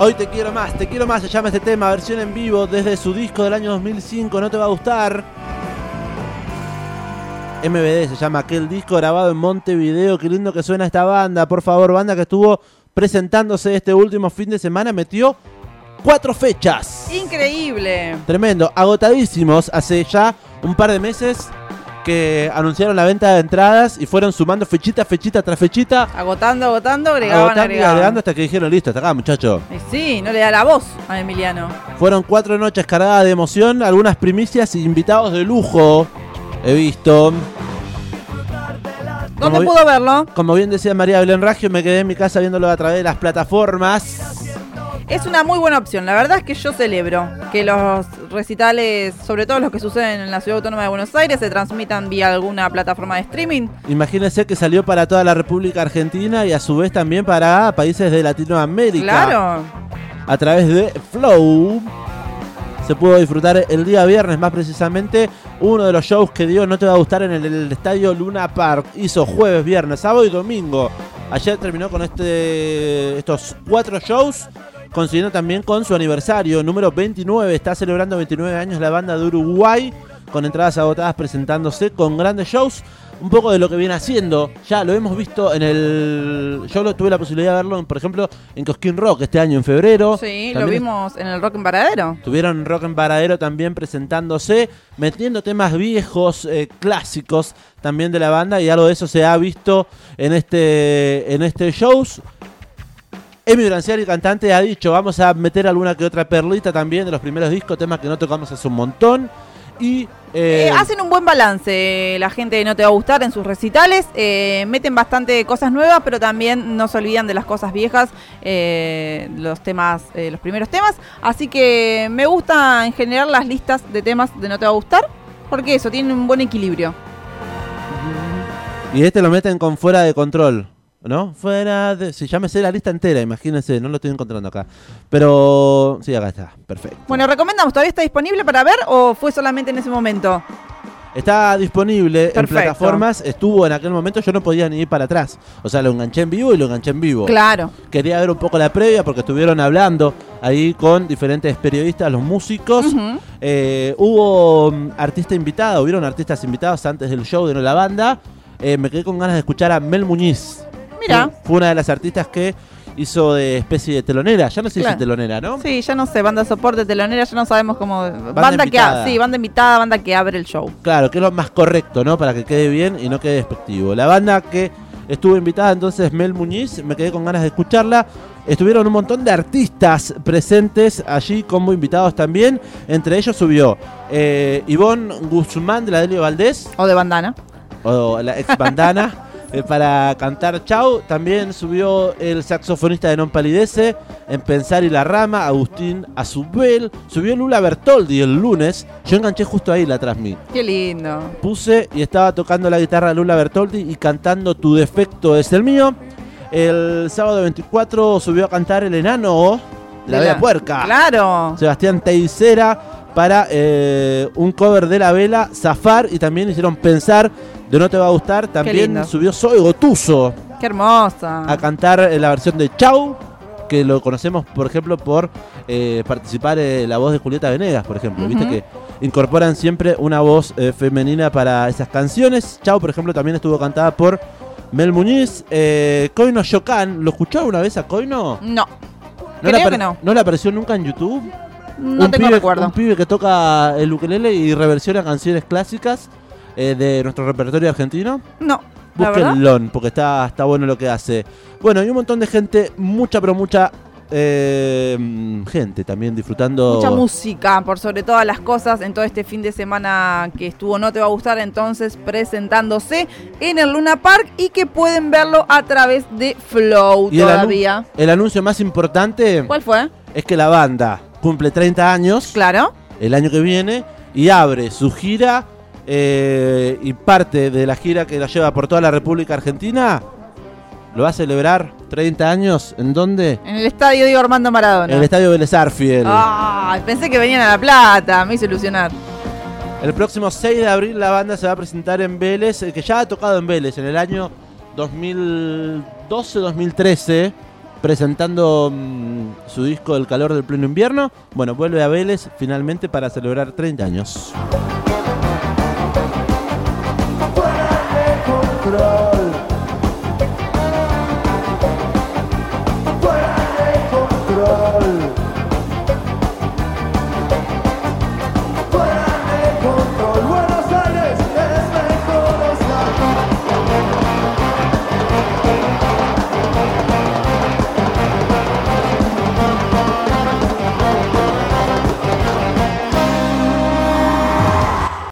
Hoy te quiero más, te quiero más, se llama este tema, versión en vivo desde su disco del año 2005, no te va a gustar. MBD se llama aquel disco grabado en Montevideo, qué lindo que suena esta banda, por favor, banda que estuvo presentándose este último fin de semana, metió cuatro fechas. Increíble. Tremendo, agotadísimos hace ya un par de meses que anunciaron la venta de entradas y fueron sumando fechita, fechita tras fechita. Agotando, agotando, agregaban, agotando agregaban. agregando hasta que dijeron listo, hasta acá muchacho. Y sí, no le da la voz a Emiliano. Fueron cuatro noches cargadas de emoción, algunas primicias y invitados de lujo. He visto. ¿Dónde vi- pudo verlo? Como bien decía María Belén Raggio, me quedé en mi casa viéndolo a través de las plataformas. Es una muy buena opción. La verdad es que yo celebro que los recitales, sobre todo los que suceden en la Ciudad Autónoma de Buenos Aires, se transmitan vía alguna plataforma de streaming. Imagínense que salió para toda la República Argentina y a su vez también para países de Latinoamérica. Claro. A través de Flow. Se pudo disfrutar el día viernes, más precisamente, uno de los shows que dio No Te Va a Gustar en el, el estadio Luna Park. Hizo jueves, viernes, sábado y domingo. Ayer terminó con este, estos cuatro shows, coincidiendo también con su aniversario, número 29. Está celebrando 29 años la banda de Uruguay, con entradas agotadas presentándose con grandes shows. Un poco de lo que viene haciendo, ya lo hemos visto en el. Yo lo, tuve la posibilidad de verlo, por ejemplo, en Cosquín Rock este año en febrero. Sí, lo vimos en el Rock en Paradero. Tuvieron Rock en Paradero también presentándose, metiendo temas viejos, eh, clásicos también de la banda y algo de eso se ha visto en este, en este shows. Emi Branciari, cantante, ha dicho, vamos a meter alguna que otra perlita también de los primeros discos, temas que no tocamos hace un montón. Y eh, Eh, hacen un buen balance, la gente no te va a gustar en sus recitales, eh, meten bastante cosas nuevas, pero también no se olvidan de las cosas viejas, los temas, los primeros temas, así que me gusta en general las listas de temas de no te va a gustar, porque eso, tiene un buen equilibrio. y este lo meten con fuera de control. ¿No? Fuera de. Si ya me sé la lista entera, imagínense, no lo estoy encontrando acá. Pero. Sí, acá está, perfecto. Bueno, recomendamos, ¿todavía está disponible para ver o fue solamente en ese momento? Está disponible en plataformas, estuvo en aquel momento, yo no podía ni ir para atrás. O sea, lo enganché en vivo y lo enganché en vivo. Claro. Quería ver un poco la previa porque estuvieron hablando ahí con diferentes periodistas, los músicos. Eh, hubo mm, artista invitada, hubieron artistas invitados antes del show de No la banda. Eh, me quedé con ganas de escuchar a Mel Muñiz. Mira. Fue, una de las artistas que hizo de especie de telonera. Ya no dice Claro. telonera, ¿no? Sí, ya no sé, banda soporte, telonera, ya no sabemos cómo... Banda, que ha- sí, banda invitada, banda que abre el show. Claro, que es lo más correcto, ¿no? Para que quede bien y no quede despectivo. La banda que estuvo invitada entonces Mel Muñiz, me quedé con ganas de escucharla. Estuvieron un montón de artistas presentes allí como invitados también. Entre ellos subió eh, Ivonne Guzmán de la Delio Valdés, O de bandana. o la ex bandana, eh, para cantar Chau. También subió el saxofonista de Non Palidece, en Pensar y la Rama, Agustín Azubel. Subió Lula Bertoldi el lunes. Yo enganché justo ahí la transmí Qué lindo. puse y estaba tocando la guitarra Lula Bertoldi y cantando Tu defecto es el mío. El sábado 24 subió a cantar El Enano, La Vela Puerca. Claro. Sebastián Teicera para eh, un cover de la vela, Zafar, y también hicieron pensar de No Te Va a Gustar. También subió Soy Gotuso Qué hermosa. a cantar eh, la versión de Chau, que lo conocemos, por ejemplo, por eh, participar en la voz de Julieta Venegas, por ejemplo. Viste que incorporan siempre una voz eh, femenina para esas canciones. Chau, por ejemplo, también estuvo cantada por Mel Muñiz. Eh, Coino Yocan, ¿lo escuchó alguna vez a Coino? No, le creo que no. ¿No le apareció nunca en YouTube? no un tengo pibe, recuerdo. Un pibe que toca el ukelele y reversiona canciones clásicas eh, de nuestro repertorio argentino. No. Búsquenlo, porque está, está bueno lo que hace. Bueno, y un montón de gente, mucha pero mucha eh, gente también disfrutando. Mucha música, por sobre todas las cosas, en todo este fin de semana que estuvo No Te Va a Gustar, entonces presentándose en el Luna Park y que pueden verlo a través de Flow Y el, todavía. el anuncio más importante ¿Cuál fue? es que la banda cumple 30 años Claro. el año que viene y abre su gira eh, y parte de la gira que la lleva por toda la República Argentina. Lo va a celebrar 30 años. ¿En dónde? En el estadio Diego Armando Maradona. En el estadio Vélez Arfiel. Pensé que venían a La Plata, me hizo ilusionar. El próximo 6 de abril la banda se va a presentar en Vélez, eh, que ya ha tocado en Vélez en el año 2012-2013. presentando mm, su disco El calor del pleno invierno. Bueno, vuelve a Vélez finalmente para celebrar 30 años. Fuera de control.